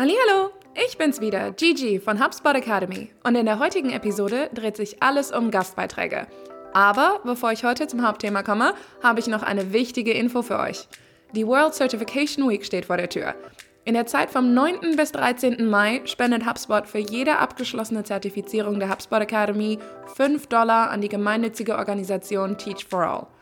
Hallo, ich bin's wieder, Gigi von HubSpot Academy und in der heutigen Episode dreht sich alles um Gastbeiträge. Aber bevor ich heute zum Hauptthema komme, habe ich noch eine wichtige Info für euch. Die World Certification Week steht vor der Tür. In der Zeit vom 9. bis 13. Mai spendet HubSpot für jede abgeschlossene Zertifizierung der HubSpot Academy 5 Dollar an die gemeinnützige Organisation Teach for All.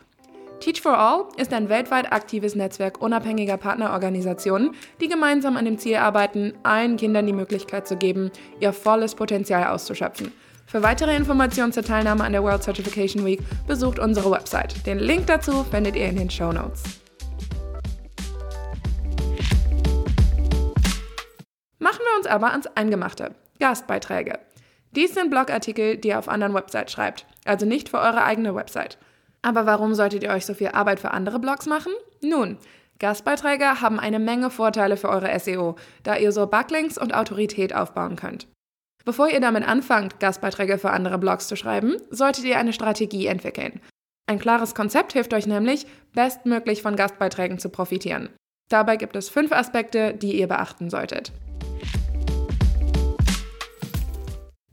Teach for All ist ein weltweit aktives Netzwerk unabhängiger Partnerorganisationen, die gemeinsam an dem Ziel arbeiten, allen Kindern die Möglichkeit zu geben, ihr volles Potenzial auszuschöpfen. Für weitere Informationen zur Teilnahme an der World Certification Week besucht unsere Website. Den Link dazu findet ihr in den Show Notes. Machen wir uns aber ans Eingemachte. Gastbeiträge. Dies sind Blogartikel, die ihr auf anderen Websites schreibt, also nicht für eure eigene Website. Aber warum solltet ihr euch so viel Arbeit für andere Blogs machen? Nun, Gastbeiträge haben eine Menge Vorteile für eure SEO, da ihr so Backlinks und Autorität aufbauen könnt. Bevor ihr damit anfangt, Gastbeiträge für andere Blogs zu schreiben, solltet ihr eine Strategie entwickeln. Ein klares Konzept hilft euch nämlich, bestmöglich von Gastbeiträgen zu profitieren. Dabei gibt es fünf Aspekte, die ihr beachten solltet.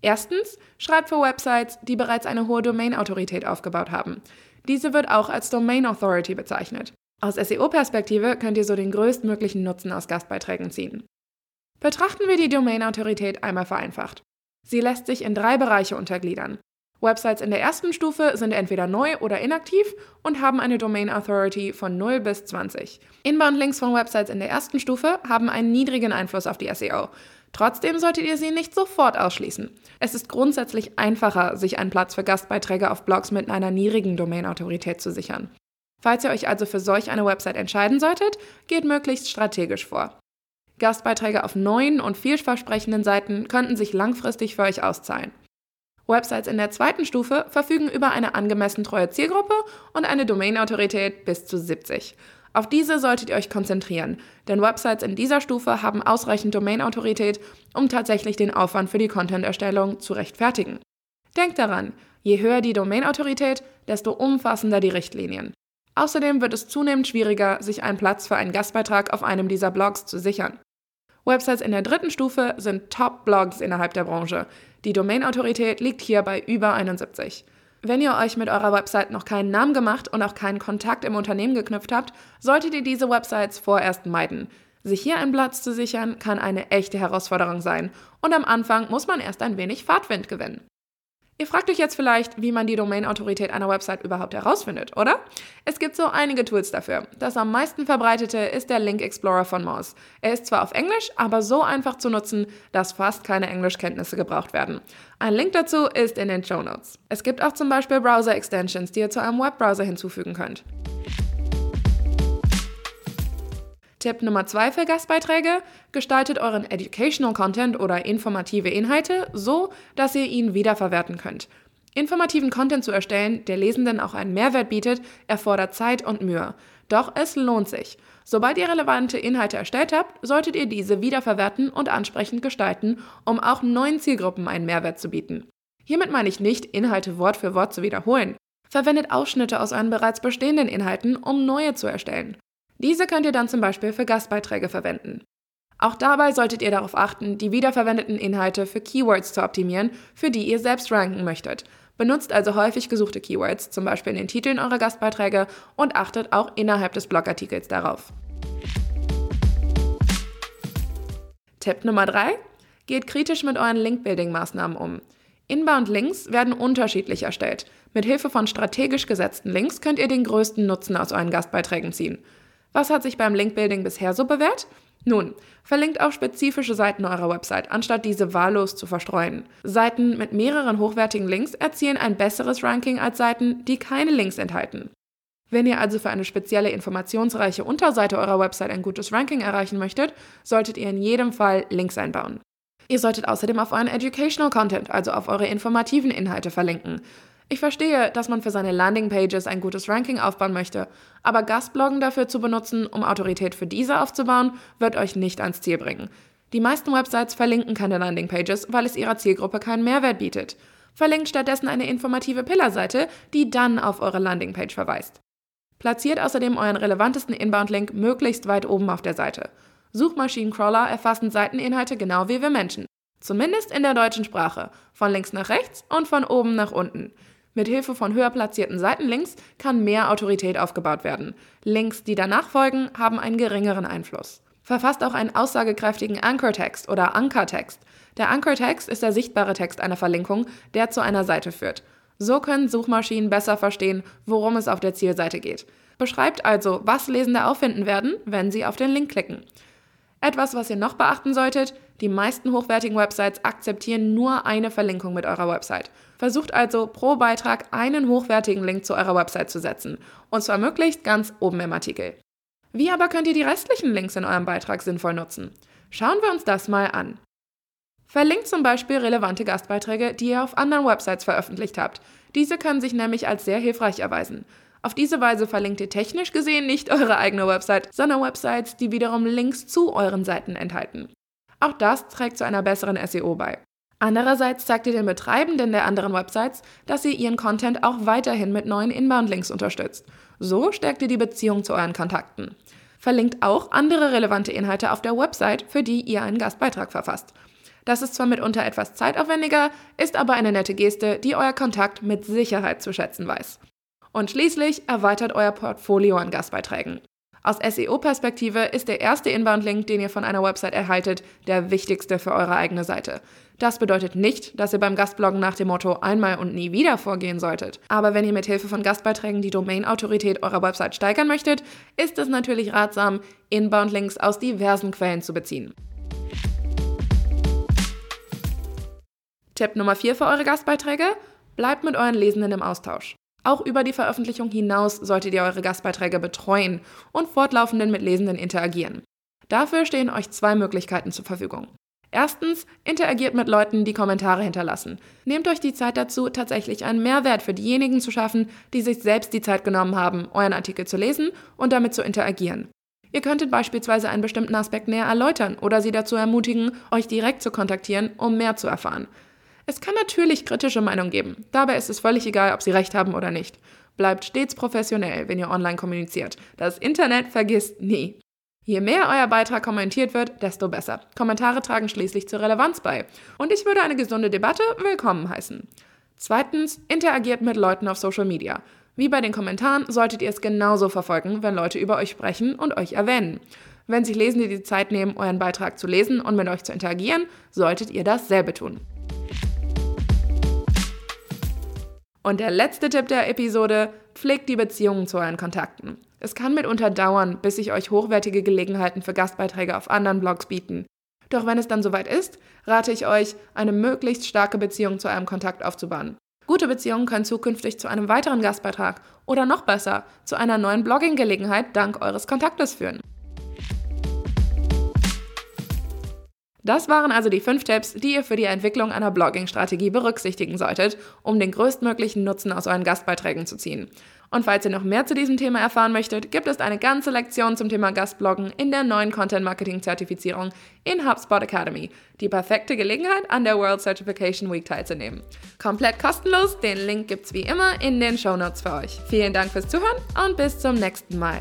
Erstens, schreibt für Websites, die bereits eine hohe Domain-Autorität aufgebaut haben. Diese wird auch als Domain Authority bezeichnet. Aus SEO-Perspektive könnt ihr so den größtmöglichen Nutzen aus Gastbeiträgen ziehen. Betrachten wir die Domain-Autorität einmal vereinfacht. Sie lässt sich in drei Bereiche untergliedern. Websites in der ersten Stufe sind entweder neu oder inaktiv und haben eine Domain Authority von 0 bis 20. Inbound-Links von Websites in der ersten Stufe haben einen niedrigen Einfluss auf die SEO. Trotzdem solltet ihr sie nicht sofort ausschließen. Es ist grundsätzlich einfacher, sich einen Platz für Gastbeiträge auf Blogs mit einer niedrigen Domain-Autorität zu sichern. Falls ihr euch also für solch eine Website entscheiden solltet, geht möglichst strategisch vor. Gastbeiträge auf neuen und vielversprechenden Seiten könnten sich langfristig für euch auszahlen. Websites in der zweiten Stufe verfügen über eine angemessen treue Zielgruppe und eine Domain-Autorität bis zu 70. Auf diese solltet ihr euch konzentrieren, denn Websites in dieser Stufe haben ausreichend Domain-Autorität, um tatsächlich den Aufwand für die Content-Erstellung zu rechtfertigen. Denkt daran, je höher die Domain-Autorität, desto umfassender die Richtlinien. Außerdem wird es zunehmend schwieriger, sich einen Platz für einen Gastbeitrag auf einem dieser Blogs zu sichern. Websites in der dritten Stufe sind Top-Blogs innerhalb der Branche. Die Domain-Autorität liegt hier bei über 71. Wenn ihr euch mit eurer Website noch keinen Namen gemacht und auch keinen Kontakt im Unternehmen geknüpft habt, solltet ihr diese Websites vorerst meiden. Sich hier einen Platz zu sichern, kann eine echte Herausforderung sein und am Anfang muss man erst ein wenig Fahrtwind gewinnen. Ihr fragt euch jetzt vielleicht, wie man die Domain-Autorität einer Website überhaupt herausfindet, oder? Es gibt so einige Tools dafür. Das am meisten verbreitete ist der Link Explorer von Moz. Er ist zwar auf Englisch, aber so einfach zu nutzen, dass fast keine Englischkenntnisse gebraucht werden. Ein Link dazu ist in den Show Notes. Es gibt auch zum Beispiel Browser-Extensions, die ihr zu einem Webbrowser hinzufügen könnt. Tipp Nummer zwei für Gastbeiträge: Gestaltet euren Educational Content oder informative Inhalte so, dass ihr ihn wiederverwerten könnt. Informativen Content zu erstellen, der Lesenden auch einen Mehrwert bietet, erfordert Zeit und Mühe. Doch es lohnt sich. Sobald ihr relevante Inhalte erstellt habt, solltet ihr diese wiederverwerten und ansprechend gestalten, um auch neuen Zielgruppen einen Mehrwert zu bieten. Hiermit meine ich nicht, Inhalte Wort für Wort zu wiederholen. Verwendet Ausschnitte aus euren bereits bestehenden Inhalten, um neue zu erstellen. Diese könnt ihr dann zum Beispiel für Gastbeiträge verwenden. Auch dabei solltet ihr darauf achten, die wiederverwendeten Inhalte für Keywords zu optimieren, für die ihr selbst ranken möchtet. Benutzt also häufig gesuchte Keywords, zum Beispiel in den Titeln eurer Gastbeiträge, und achtet auch innerhalb des Blogartikels darauf. Tipp Nummer 3. Geht kritisch mit euren Link-Building-Maßnahmen um. Inbound-Links werden unterschiedlich erstellt. Mit Hilfe von strategisch gesetzten Links könnt ihr den größten Nutzen aus euren Gastbeiträgen ziehen. Was hat sich beim Linkbuilding bisher so bewährt? Nun, verlinkt auf spezifische Seiten eurer Website, anstatt diese wahllos zu verstreuen. Seiten mit mehreren hochwertigen Links erzielen ein besseres Ranking als Seiten, die keine Links enthalten. Wenn ihr also für eine spezielle informationsreiche Unterseite eurer Website ein gutes Ranking erreichen möchtet, solltet ihr in jedem Fall Links einbauen. Ihr solltet außerdem auf euren Educational Content, also auf eure informativen Inhalte verlinken. Ich verstehe, dass man für seine Landingpages ein gutes Ranking aufbauen möchte, aber Gastbloggen dafür zu benutzen, um Autorität für diese aufzubauen, wird euch nicht ans Ziel bringen. Die meisten Websites verlinken keine Landingpages, weil es ihrer Zielgruppe keinen Mehrwert bietet. Verlinkt stattdessen eine informative Pillarseite, die dann auf eure Landingpage verweist. Platziert außerdem euren relevantesten Inbound-Link möglichst weit oben auf der Seite. Suchmaschinencrawler erfassen Seiteninhalte genau wie wir Menschen. Zumindest in der deutschen Sprache. Von links nach rechts und von oben nach unten. Mit Hilfe von höher platzierten Seitenlinks kann mehr Autorität aufgebaut werden. Links, die danach folgen, haben einen geringeren Einfluss. Verfasst auch einen aussagekräftigen Anchor-Text oder Ankertext. Der Anchor-Text ist der sichtbare Text einer Verlinkung, der zu einer Seite führt. So können Suchmaschinen besser verstehen, worum es auf der Zielseite geht. Beschreibt also, was Lesende auffinden werden, wenn sie auf den Link klicken. Etwas, was ihr noch beachten solltet, die meisten hochwertigen Websites akzeptieren nur eine Verlinkung mit eurer Website. Versucht also pro Beitrag einen hochwertigen Link zu eurer Website zu setzen. Und zwar möglichst ganz oben im Artikel. Wie aber könnt ihr die restlichen Links in eurem Beitrag sinnvoll nutzen? Schauen wir uns das mal an. Verlinkt zum Beispiel relevante Gastbeiträge, die ihr auf anderen Websites veröffentlicht habt. Diese können sich nämlich als sehr hilfreich erweisen. Auf diese Weise verlinkt ihr technisch gesehen nicht eure eigene Website, sondern Websites, die wiederum Links zu euren Seiten enthalten. Auch das trägt zu einer besseren SEO bei. Andererseits zeigt ihr den Betreibenden der anderen Websites, dass ihr ihren Content auch weiterhin mit neuen Inbound-Links unterstützt. So stärkt ihr die Beziehung zu euren Kontakten. Verlinkt auch andere relevante Inhalte auf der Website, für die ihr einen Gastbeitrag verfasst. Das ist zwar mitunter etwas zeitaufwendiger, ist aber eine nette Geste, die euer Kontakt mit Sicherheit zu schätzen weiß. Und schließlich erweitert euer Portfolio an Gastbeiträgen. Aus SEO-Perspektive ist der erste Inbound-Link, den ihr von einer Website erhaltet, der wichtigste für eure eigene Seite. Das bedeutet nicht, dass ihr beim Gastbloggen nach dem Motto einmal und nie wieder vorgehen solltet. Aber wenn ihr mit Hilfe von Gastbeiträgen die Domain-Autorität eurer Website steigern möchtet, ist es natürlich ratsam, Inbound-Links aus diversen Quellen zu beziehen. Tipp Nummer 4 für eure Gastbeiträge: Bleibt mit euren Lesenden im Austausch. Auch über die Veröffentlichung hinaus solltet ihr eure Gastbeiträge betreuen und fortlaufend mit Lesenden interagieren. Dafür stehen euch zwei Möglichkeiten zur Verfügung. Erstens, interagiert mit Leuten, die Kommentare hinterlassen. Nehmt euch die Zeit dazu, tatsächlich einen Mehrwert für diejenigen zu schaffen, die sich selbst die Zeit genommen haben, euren Artikel zu lesen und damit zu interagieren. Ihr könntet beispielsweise einen bestimmten Aspekt näher erläutern oder sie dazu ermutigen, euch direkt zu kontaktieren, um mehr zu erfahren. Es kann natürlich kritische Meinungen geben. Dabei ist es völlig egal, ob sie recht haben oder nicht. Bleibt stets professionell, wenn ihr online kommuniziert. Das Internet vergisst nie. Je mehr euer Beitrag kommentiert wird, desto besser. Kommentare tragen schließlich zur Relevanz bei. Und ich würde eine gesunde Debatte willkommen heißen. Zweitens, interagiert mit Leuten auf Social Media. Wie bei den Kommentaren solltet ihr es genauso verfolgen, wenn Leute über euch sprechen und euch erwähnen. Wenn sich Lesende die Zeit nehmen, euren Beitrag zu lesen und mit euch zu interagieren, solltet ihr dasselbe tun. Und der letzte Tipp der Episode, pflegt die Beziehungen zu euren Kontakten. Es kann mitunter dauern, bis sich euch hochwertige Gelegenheiten für Gastbeiträge auf anderen Blogs bieten. Doch wenn es dann soweit ist, rate ich euch, eine möglichst starke Beziehung zu eurem Kontakt aufzubauen. Gute Beziehungen können zukünftig zu einem weiteren Gastbeitrag oder noch besser, zu einer neuen Blogging-Gelegenheit dank eures Kontaktes führen. Das waren also die fünf Tipps, die ihr für die Entwicklung einer Blogging-Strategie berücksichtigen solltet, um den größtmöglichen Nutzen aus euren Gastbeiträgen zu ziehen. Und falls ihr noch mehr zu diesem Thema erfahren möchtet, gibt es eine ganze Lektion zum Thema Gastbloggen in der neuen Content Marketing Zertifizierung in HubSpot Academy. Die perfekte Gelegenheit, an der World Certification Week teilzunehmen. Komplett kostenlos, den Link gibt's wie immer in den Show Notes für euch. Vielen Dank fürs Zuhören und bis zum nächsten Mal.